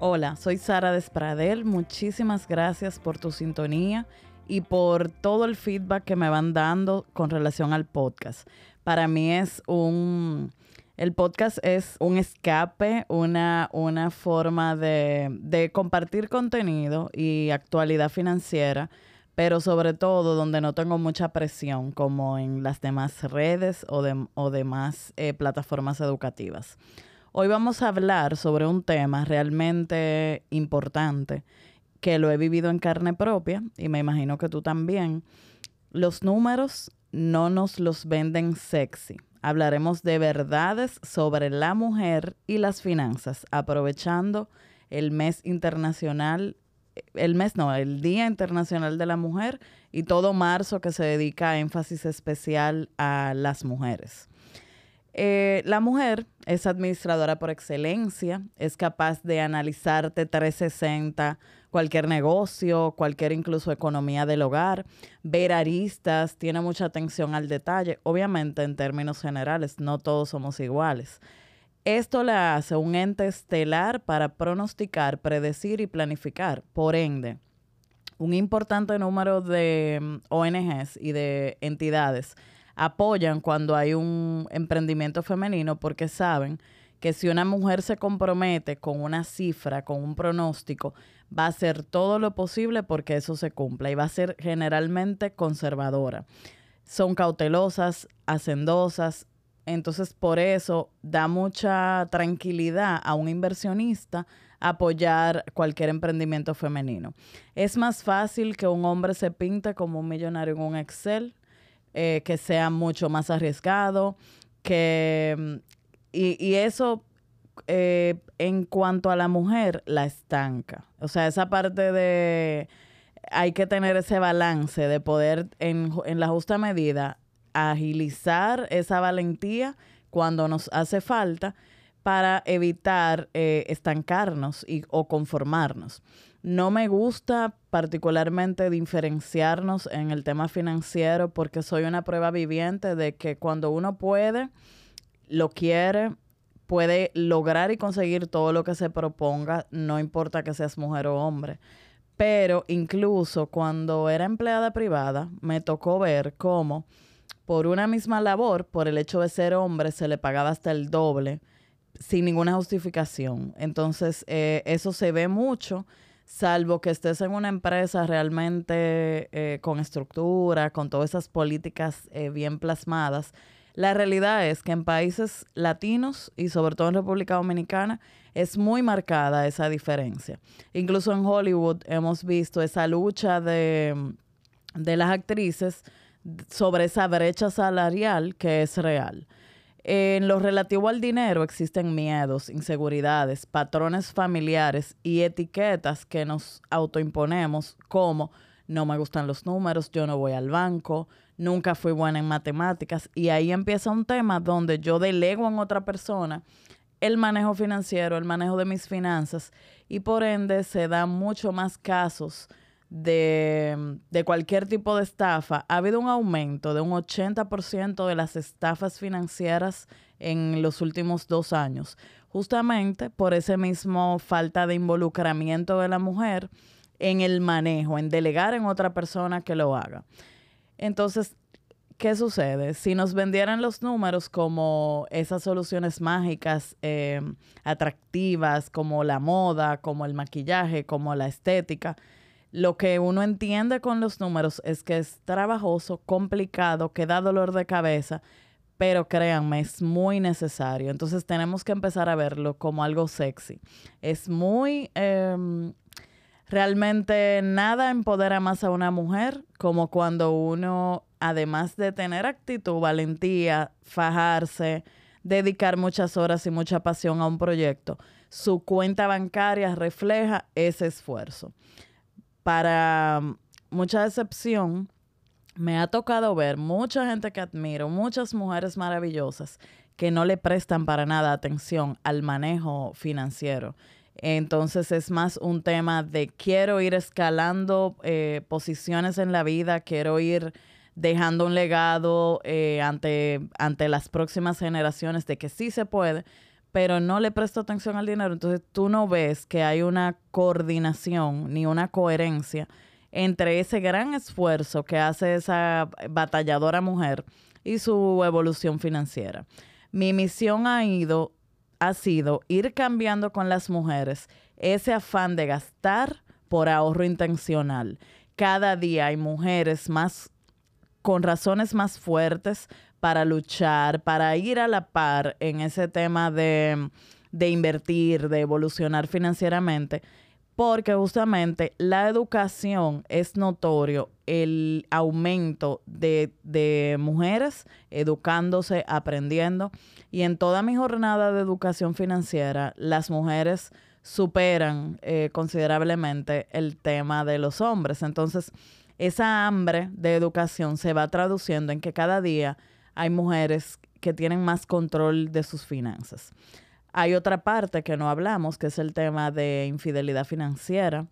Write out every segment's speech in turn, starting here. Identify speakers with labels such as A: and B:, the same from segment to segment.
A: Hola, soy Sara Despradel. Muchísimas gracias por tu sintonía y por todo el feedback que me van dando con relación al podcast. Para mí es un... El podcast es un escape, una, una forma de, de compartir contenido y actualidad financiera, pero sobre todo donde no tengo mucha presión, como en las demás redes o, de, o demás eh, plataformas educativas. Hoy vamos a hablar sobre un tema realmente importante que lo he vivido en carne propia y me imagino que tú también. Los números no nos los venden sexy. Hablaremos de verdades sobre la mujer y las finanzas, aprovechando el mes internacional, el mes no, el Día Internacional de la Mujer y todo marzo que se dedica a énfasis especial a las mujeres. Eh, la mujer es administradora por excelencia, es capaz de analizarte 360 cualquier negocio, cualquier incluso economía del hogar, ver aristas, tiene mucha atención al detalle. Obviamente en términos generales, no todos somos iguales. Esto la hace un ente estelar para pronosticar, predecir y planificar. Por ende, un importante número de mm, ONGs y de entidades apoyan cuando hay un emprendimiento femenino porque saben que si una mujer se compromete con una cifra, con un pronóstico, va a hacer todo lo posible porque eso se cumpla y va a ser generalmente conservadora. Son cautelosas, hacendosas, entonces por eso da mucha tranquilidad a un inversionista apoyar cualquier emprendimiento femenino. Es más fácil que un hombre se pinte como un millonario en un Excel eh, que sea mucho más arriesgado, que... Mm, y, eso eh, en cuanto a la mujer, la estanca. O sea, esa parte de... Hay que tener ese balance de poder, en, la justa medida, agilizar esa valentía cuando nos hace falta para evitar eh, estancarnos y, o conformarnos. No me gusta particularmente diferenciarnos en el tema financiero porque soy una prueba viviente de que cuando uno puede, lo quiere, puede lograr y conseguir todo lo que se proponga, no importa que seas mujer o hombre. Pero incluso cuando era empleada privada, me tocó ver cómo por una misma labor, por el hecho de ser hombre, se le pagaba hasta el doble sin ninguna justificación. Entonces, eh, eso se ve mucho salvo que estés en una empresa realmente eh, con estructura, con todas esas políticas eh, bien plasmadas, la realidad es que en países latinos y sobre todo en República Dominicana es muy marcada esa diferencia. Incluso en Hollywood hemos visto esa lucha de, de las actrices sobre esa brecha salarial que es real. En lo relativo al dinero existen miedos, inseguridades, patrones familiares y etiquetas que nos autoimponemos como no me gustan los números, yo no voy al banco, nunca fui buena en matemáticas y ahí empieza un tema donde yo delego en otra persona el manejo financiero, el manejo de mis finanzas y por ende se dan mucho más casos de, cualquier tipo de estafa, ha habido un aumento de un 80% de las estafas financieras en los últimos dos años, justamente por ese mismo falta de involucramiento de la mujer en el manejo, en delegar en otra persona que lo haga. Entonces, ¿qué sucede? Si nos vendieran los números como esas soluciones mágicas, eh, atractivas, como la moda, como el maquillaje, como la estética, lo que uno entiende con los números es que es trabajoso, complicado, que da dolor de cabeza, pero créanme, es muy necesario. Entonces tenemos que empezar a verlo como algo sexy. Es muy... Em, realmente nada empodera más a una mujer como cuando uno, además de tener actitud, valentía, fajarse, dedicar muchas horas y mucha pasión a un proyecto, su cuenta bancaria refleja ese esfuerzo para mucha decepción, me ha tocado ver mucha gente que admiro, muchas mujeres maravillosas que no le prestan para nada atención al manejo financiero. Entonces es más un tema de quiero ir escalando eh, posiciones en la vida, quiero ir dejando un legado eh, ante, ante las próximas generaciones de que sí se puede, pero no le presto atención al dinero, entonces tú no ves que hay una coordinación ni una coherencia entre ese gran esfuerzo que hace esa batalladora mujer y su evolución financiera. Mi misión ha ido ha sido ir cambiando con las mujeres ese afán de gastar por ahorro intencional. Cada día hay mujeres más con razones más fuertes para luchar, para ir a la par en ese tema de, de invertir, de evolucionar financieramente porque justamente la educación es notorio el aumento de, mujeres educándose, aprendiendo. Y en toda mi jornada de educación financiera, las mujeres superan eh, considerablemente el tema de los hombres. Entonces, esa hambre de educación se va traduciendo en que cada día hay mujeres que tienen más control de sus finanzas. Hay otra parte que no hablamos, que es el tema de infidelidad financiera.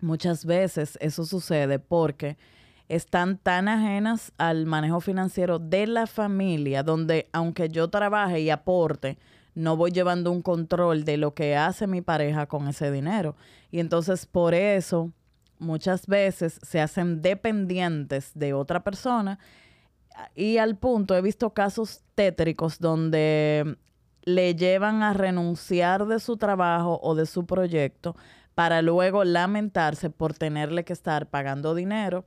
A: Muchas veces eso sucede porque están tan ajenas al manejo financiero de la familia, donde aunque yo trabaje y aporte, no voy llevando un control de lo que hace mi pareja con ese dinero. Y entonces por eso muchas veces se hacen dependientes de otra persona y al punto he visto casos tétricos donde le llevan a renunciar de su trabajo o de su proyecto para luego lamentarse por tenerle que estar pagando dinero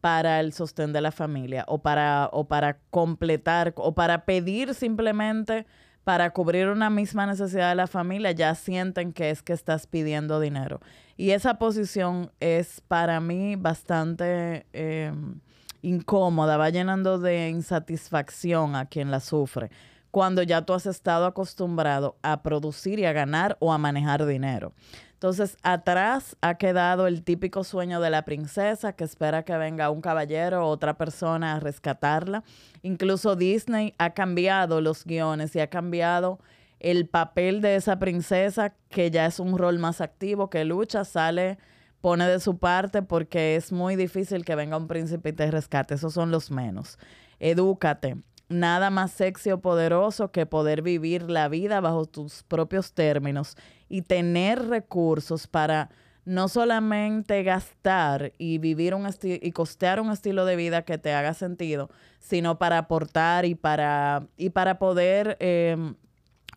A: para el sostén de la familia o para, o para completar o para pedir simplemente para cubrir una misma necesidad de la familia, ya sienten que es que estás pidiendo dinero. Y esa posición es para mí bastante em, incómoda, va llenando de insatisfacción a quien la sufre cuando ya tú has estado acostumbrado a producir y a ganar o a manejar dinero. Entonces, atrás ha quedado el típico sueño de la princesa que espera que venga un caballero o otra persona a rescatarla. Incluso Disney ha cambiado los guiones y ha cambiado el papel de esa princesa, que ya es un rol más activo, que lucha, sale, pone de su parte porque es muy difícil que venga un príncipe y te rescate. Esos son los menos. Edúcate, nada más sexy o poderoso que poder vivir la vida bajo tus propios términos y tener recursos para no solamente gastar y vivir un y costear un estilo de vida que te haga sentido, sino para aportar y para, y para poder em,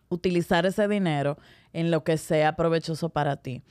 A: utilizar ese dinero en lo que sea provechoso para ti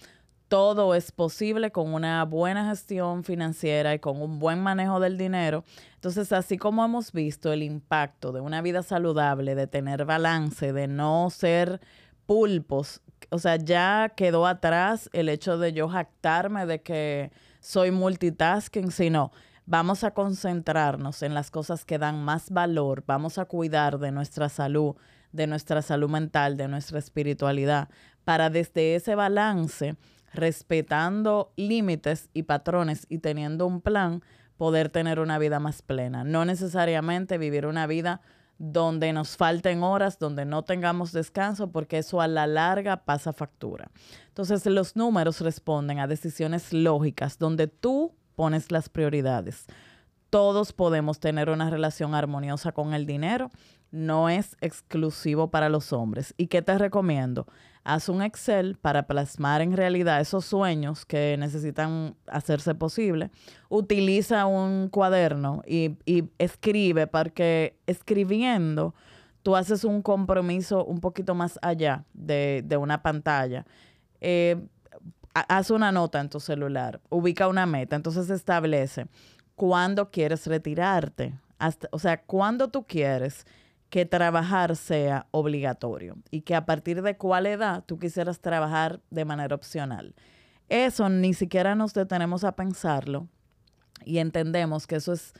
A: todo es posible con una buena gestión financiera y con un buen manejo del dinero. Entonces, así como hemos visto el impacto de una vida saludable, de tener balance, de no ser pulpos, o sea, ya quedó atrás el hecho de yo jactarme de que soy multitasking, sino vamos a concentrarnos en las cosas que dan más valor, vamos a cuidar de nuestra salud, de nuestra salud mental, de nuestra espiritualidad, para desde ese balance respetando límites y patrones y teniendo un plan, poder tener una vida más plena. No necesariamente vivir una vida donde nos falten horas, donde no tengamos descanso, porque eso a la larga pasa factura. Entonces los números responden a decisiones lógicas, donde tú pones las prioridades. Todos podemos tener una relación armoniosa con el dinero, no es exclusivo para los hombres. ¿Y qué te recomiendo? haz un Excel para plasmar en realidad esos sueños que necesitan hacerse posible. Utiliza un cuaderno y, escribe, porque escribiendo tú haces un compromiso un poquito más allá de, una pantalla. Eh, haz una nota en tu celular, ubica una meta, entonces establece cuándo quieres retirarte, o sea, cuándo tú quieres que trabajar sea obligatorio y que a partir de cuál edad tú quisieras trabajar de manera opcional. Eso ni siquiera nos detenemos a pensarlo y entendemos que eso es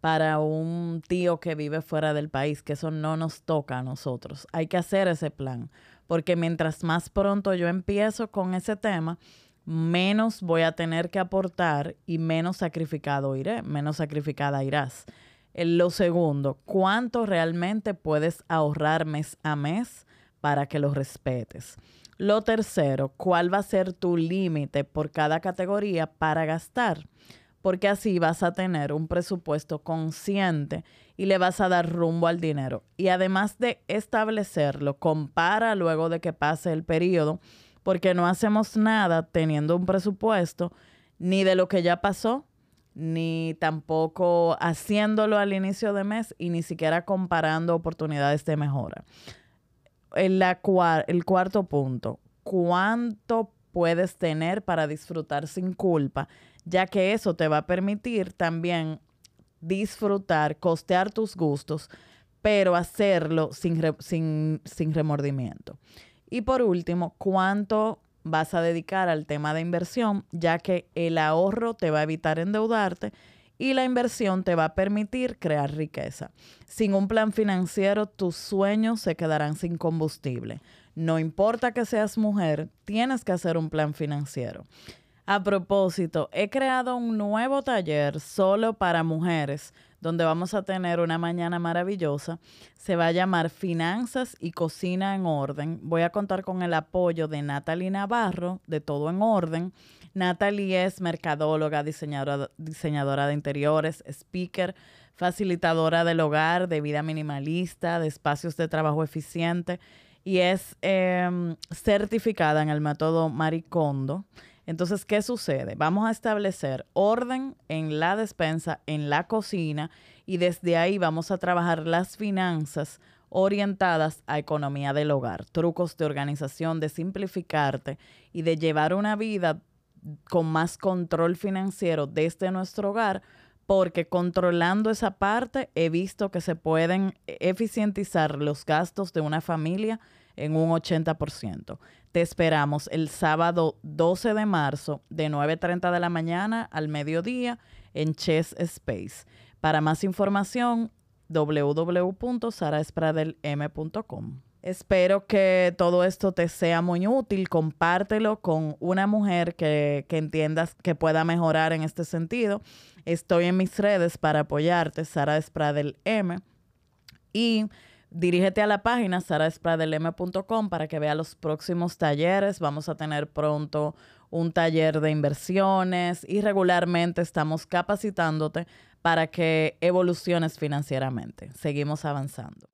A: para un tío que vive fuera del país, que eso no nos toca a nosotros. Hay que hacer ese plan, porque mientras más pronto yo empiezo con ese tema, menos voy a tener que aportar y menos sacrificado iré, menos sacrificada irás. Lo segundo, ¿cuánto realmente puedes ahorrar mes a mes para que lo respetes? Lo tercero, ¿cuál va a ser tu límite por cada categoría para gastar? porque así vas a tener un presupuesto consciente y le vas a dar rumbo al dinero. Y además de establecerlo, compara luego de que pase el periodo, porque no hacemos nada teniendo un presupuesto ni de lo que ya pasó, ni tampoco haciéndolo al inicio de mes y ni siquiera comparando oportunidades de mejora. El, el cuarto punto, ¿cuánto puedes tener para disfrutar sin culpa? Ya que eso te va a permitir también disfrutar, costear tus gustos, pero hacerlo sin, sin, sin remordimiento. Y por último, ¿cuánto vas a dedicar al tema de inversión, ya que el ahorro te va a evitar endeudarte y la inversión te va a permitir crear riqueza. Sin un plan financiero, tus sueños se quedarán sin combustible. No importa que seas mujer, tienes que hacer un plan financiero. A propósito, he creado un nuevo taller solo para mujeres, donde vamos a tener una mañana maravillosa. Se va a llamar Finanzas y Cocina en Orden. Voy a contar con el apoyo de Natalie Navarro, de Todo en Orden. Natalie es mercadóloga, diseñadora, diseñadora de interiores, speaker, facilitadora del hogar, de vida minimalista, de espacios de trabajo eficiente y es em, certificada en el método Maricondo. Entonces, ¿qué sucede? Vamos a establecer orden en la despensa, en la cocina, y desde ahí vamos a trabajar las finanzas orientadas a economía del hogar, trucos de organización, de simplificarte y de llevar una vida con más control financiero desde nuestro hogar, porque controlando esa parte he visto que se pueden eficientizar los gastos de una familia en un 80%. Te esperamos el sábado 12 de marzo de 9.30 de la mañana al mediodía en Chess Space. Para más información, www.saraespradelm.com. Espero que todo esto te sea muy útil. Compártelo con una mujer que, que, entiendas que pueda mejorar en este sentido. Estoy en mis redes para apoyarte, Sara Espradel M. Y Dirígete a la página saraspradelm.com para que vea los próximos talleres. Vamos a tener pronto un taller de inversiones y regularmente estamos capacitándote para que evoluciones financieramente. Seguimos avanzando.